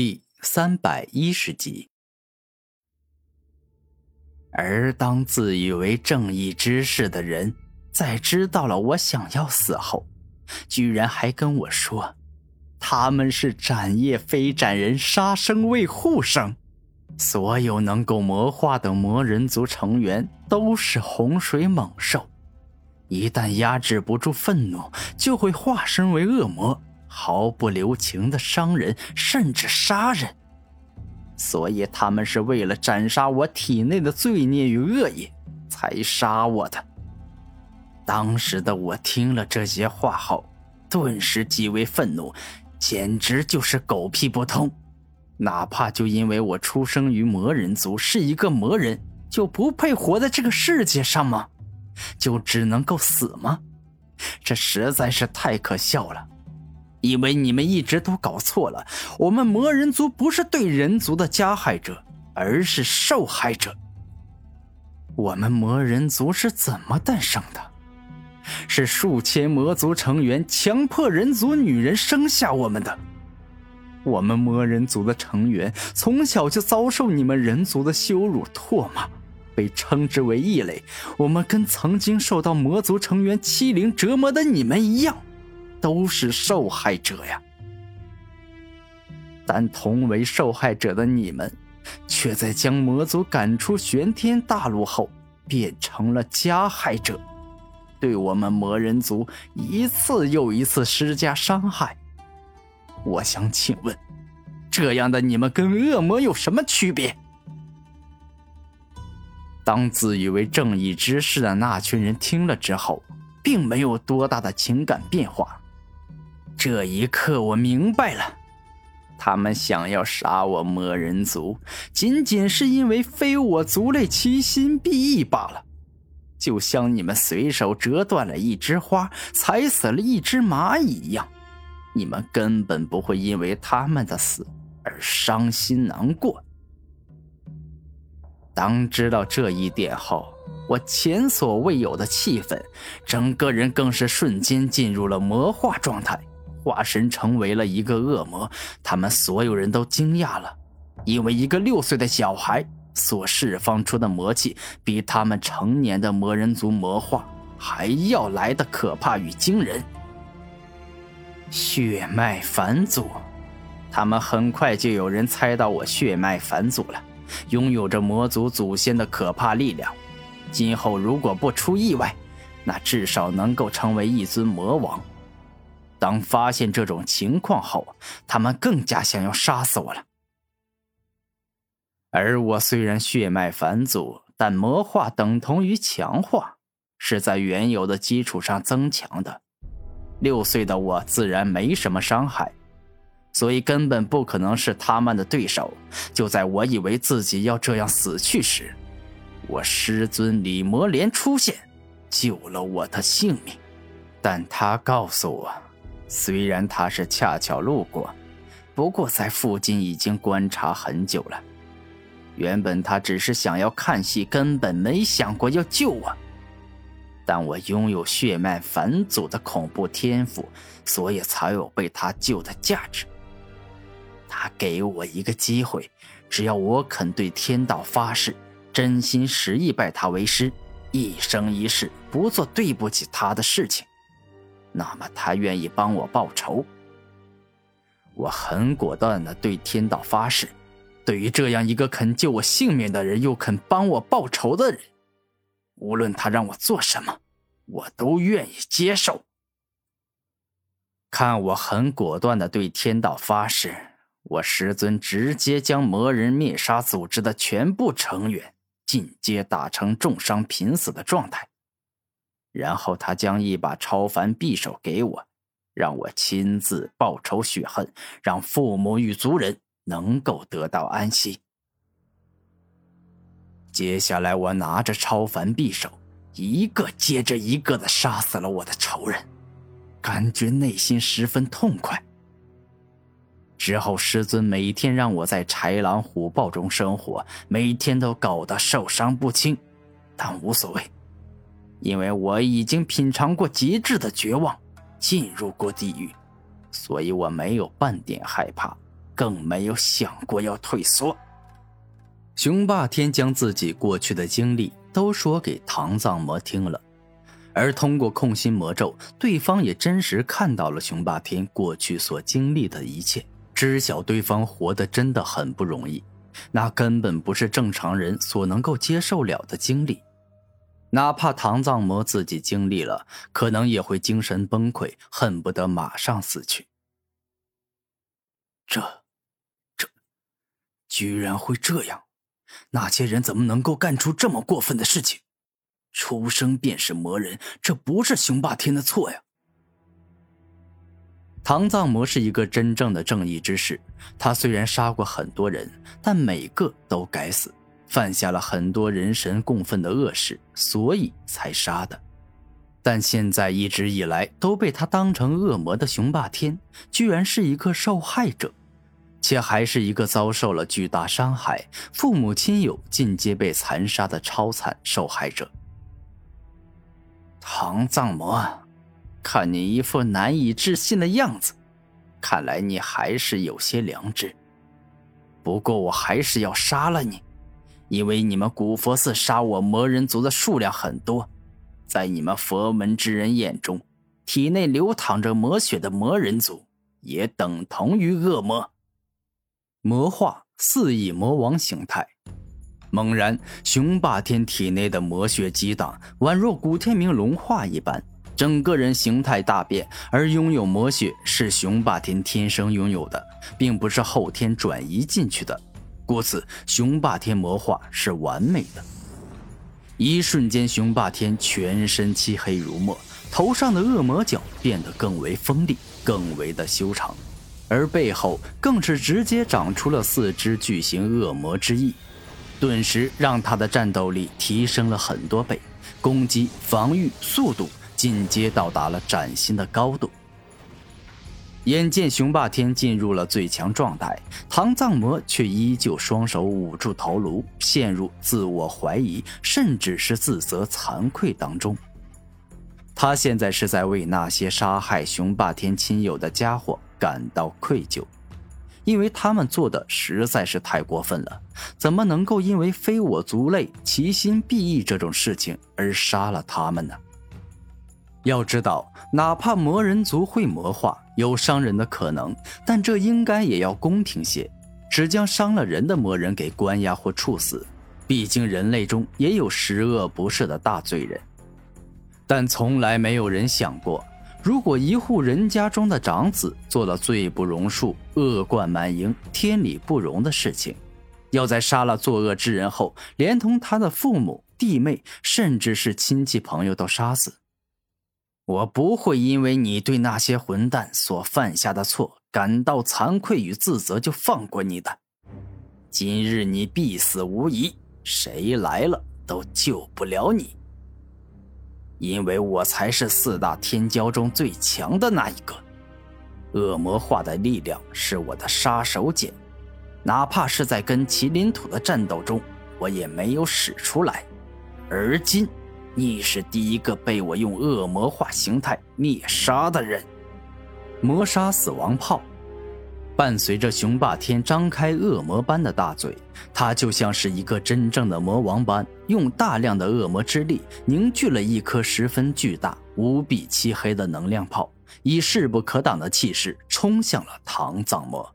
第三百一十集。而当自以为正义之士的人，在知道了我想要死后，居然还跟我说，他们是斩叶非斩人，杀生为护生。所有能够魔化的魔人族成员都是洪水猛兽，一旦压制不住愤怒，就会化身为恶魔。毫不留情的伤人，甚至杀人，所以他们是为了斩杀我体内的罪孽与恶业，才杀我的。当时的我听了这些话后，顿时极为愤怒，简直就是狗屁不通。哪怕就因为我出生于魔人族，是一个魔人，就不配活在这个世界上吗？就只能够死吗？这实在是太可笑了。因为你们一直都搞错了，我们魔人族不是对人族的加害者，而是受害者。我们魔人族是怎么诞生的？是数千魔族成员强迫人族女人生下我们的。我们魔人族的成员从小就遭受你们人族的羞辱唾骂，被称之为异类。我们跟曾经受到魔族成员欺凌折磨的你们一样。都是受害者呀，但同为受害者的你们，却在将魔族赶出玄天大陆后，变成了加害者，对我们魔人族一次又一次施加伤害。我想请问，这样的你们跟恶魔有什么区别？当自以为正义之士的那群人听了之后，并没有多大的情感变化。这一刻，我明白了，他们想要杀我魔人族，仅仅是因为非我族类，其心必异罢了。就像你们随手折断了一枝花，踩死了一只蚂蚁一样，你们根本不会因为他们的死而伤心难过。当知道这一点后，我前所未有的气愤，整个人更是瞬间进入了魔化状态。化身成为了一个恶魔，他们所有人都惊讶了，因为一个六岁的小孩所释放出的魔气，比他们成年的魔人族魔化还要来的可怕与惊人。血脉返祖，他们很快就有人猜到我血脉返祖了，拥有着魔族祖先的可怕力量，今后如果不出意外，那至少能够成为一尊魔王。当发现这种情况后，他们更加想要杀死我了。而我虽然血脉返祖，但魔化等同于强化，是在原有的基础上增强的。六岁的我自然没什么伤害，所以根本不可能是他们的对手。就在我以为自己要这样死去时，我师尊李魔莲出现，救了我的性命。但他告诉我。虽然他是恰巧路过，不过在附近已经观察很久了。原本他只是想要看戏，根本没想过要救我。但我拥有血脉返祖的恐怖天赋，所以才有被他救的价值。他给我一个机会，只要我肯对天道发誓，真心实意拜他为师，一生一世不做对不起他的事情。那么他愿意帮我报仇。我很果断的对天道发誓，对于这样一个肯救我性命的人，又肯帮我报仇的人，无论他让我做什么，我都愿意接受。看我很果断的对天道发誓，我师尊直接将魔人灭杀组织的全部成员进阶打成重伤濒死的状态。然后他将一把超凡匕首给我，让我亲自报仇雪恨，让父母与族人能够得到安息。接下来，我拿着超凡匕首，一个接着一个的杀死了我的仇人，感觉内心十分痛快。之后，师尊每天让我在豺狼虎豹中生活，每天都搞得受伤不轻，但无所谓。因为我已经品尝过极致的绝望，进入过地狱，所以我没有半点害怕，更没有想过要退缩。雄霸天将自己过去的经历都说给唐藏魔听了，而通过控心魔咒，对方也真实看到了雄霸天过去所经历的一切，知晓对方活得真的很不容易，那根本不是正常人所能够接受了的经历。哪怕唐藏魔自己经历了，可能也会精神崩溃，恨不得马上死去。这，这，居然会这样！那些人怎么能够干出这么过分的事情？出生便是魔人，这不是雄霸天的错呀！唐藏魔是一个真正的正义之士，他虽然杀过很多人，但每个都该死，犯下了很多人神共愤的恶事，所以才杀的。但现在一直以来都被他当成恶魔的熊霸天，居然是一个受害者。且还是一个遭受了巨大伤害、父母亲友尽皆被残杀的超惨受害者。唐藏魔，看你一副难以置信的样子，看来你还是有些良知。不过我还是要杀了你，因为你们古佛寺杀我魔人族的数量很多，在你们佛门之人眼中，体内流淌着魔血的魔人族也等同于恶魔。魔化四翼魔王形态，猛然，雄霸天体内的魔血激荡，宛若古天明龙化一般，整个人形态大变。而拥有魔血是雄霸天天生拥有的，并不是后天转移进去的，故此雄霸天魔化是完美的。一瞬间，雄霸天全身漆黑如墨，头上的恶魔角变得更为锋利，更为的修长。而背后更是直接长出了四只巨型恶魔之翼，顿时让他的战斗力提升了很多倍，攻击、防御、速度进阶到达了崭新的高度。眼见雄霸天进入了最强状态，唐藏魔却依旧双手捂住头颅，陷入自我怀疑，甚至是自责、惭愧当中。他现在是在为那些杀害雄霸天亲友的家伙。感到愧疚，因为他们做的实在是太过分了。怎么能够因为非我族类，其心必异这种事情而杀了他们呢？要知道，哪怕魔人族会魔化，有伤人的可能，但这应该也要公平些，只将伤了人的魔人给关押或处死。毕竟人类中也有十恶不赦的大罪人，但从来没有人想过。如果一户人家中的长子做了罪不容恕、恶贯满盈、天理不容的事情，要在杀了作恶之人后，连同他的父母、弟妹，甚至是亲戚朋友都杀死，我不会因为你对那些混蛋所犯下的错感到惭愧与自责就放过你的。今日你必死无疑，谁来了都救不了你。因为我才是四大天骄中最强的那一个，恶魔化的力量是我的杀手锏，哪怕是在跟麒麟土的战斗中，我也没有使出来。而今，你是第一个被我用恶魔化形态灭杀的人。魔杀死亡炮。伴随着雄霸天张开恶魔般的大嘴，他就像是一个真正的魔王般，用大量的恶魔之力凝聚了一颗十分巨大、无比漆黑的能量炮，以势不可挡的气势冲向了唐藏魔。